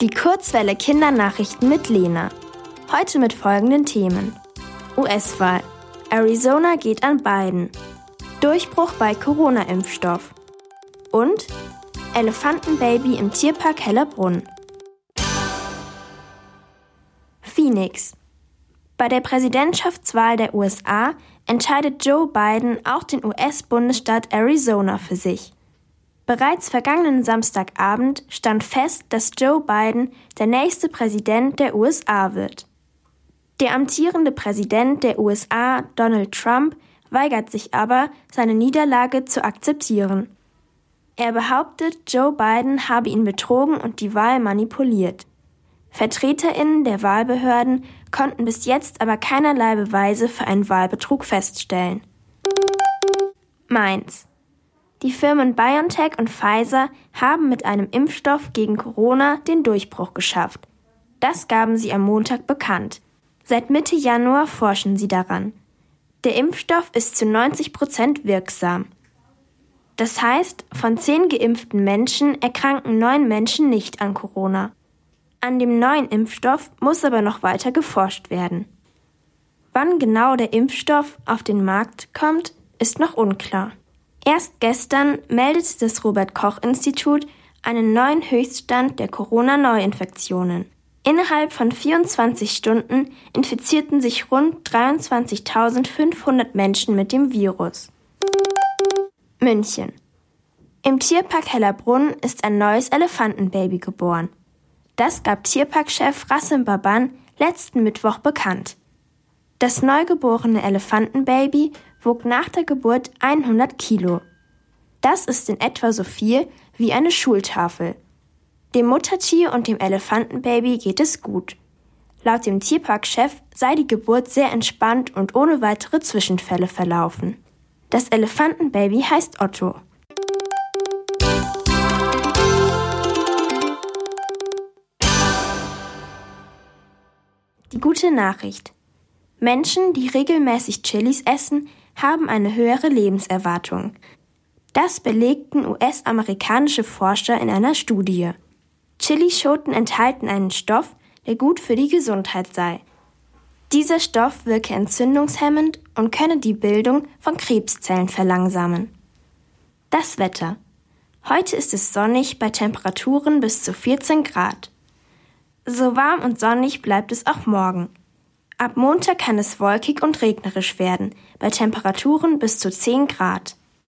Die Kurzwelle Kindernachrichten mit Lena. Heute mit folgenden Themen. US-Wahl. Arizona geht an Biden. Durchbruch bei Corona-Impfstoff. Und Elefantenbaby im Tierpark Hellerbrunn. Phoenix. Bei der Präsidentschaftswahl der USA entscheidet Joe Biden auch den US-Bundesstaat Arizona für sich. Bereits vergangenen Samstagabend stand fest, dass Joe Biden der nächste Präsident der USA wird. Der amtierende Präsident der USA, Donald Trump, weigert sich aber, seine Niederlage zu akzeptieren. Er behauptet, Joe Biden habe ihn betrogen und die Wahl manipuliert. Vertreterinnen der Wahlbehörden konnten bis jetzt aber keinerlei Beweise für einen Wahlbetrug feststellen. Mainz. Die Firmen BioNTech und Pfizer haben mit einem Impfstoff gegen Corona den Durchbruch geschafft. Das gaben sie am Montag bekannt. Seit Mitte Januar forschen sie daran. Der Impfstoff ist zu 90 Prozent wirksam. Das heißt, von zehn geimpften Menschen erkranken neun Menschen nicht an Corona. An dem neuen Impfstoff muss aber noch weiter geforscht werden. Wann genau der Impfstoff auf den Markt kommt, ist noch unklar. Erst gestern meldete das Robert Koch Institut einen neuen Höchststand der Corona-Neuinfektionen. Innerhalb von 24 Stunden infizierten sich rund 23.500 Menschen mit dem Virus. München. Im Tierpark Hellerbrunn ist ein neues Elefantenbaby geboren. Das gab Tierparkchef Rassim Baban letzten Mittwoch bekannt. Das neugeborene Elefantenbaby wog nach der Geburt 100 Kilo. Das ist in etwa so viel wie eine Schultafel. Dem Muttertier und dem Elefantenbaby geht es gut. Laut dem Tierparkchef sei die Geburt sehr entspannt und ohne weitere Zwischenfälle verlaufen. Das Elefantenbaby heißt Otto. Die gute Nachricht. Menschen, die regelmäßig Chilis essen, haben eine höhere Lebenserwartung. Das belegten US-amerikanische Forscher in einer Studie. Chilischoten enthalten einen Stoff, der gut für die Gesundheit sei. Dieser Stoff wirke entzündungshemmend und könne die Bildung von Krebszellen verlangsamen. Das Wetter. Heute ist es sonnig bei Temperaturen bis zu 14 Grad. So warm und sonnig bleibt es auch morgen. Ab Montag kann es wolkig und regnerisch werden, bei Temperaturen bis zu 10 Grad.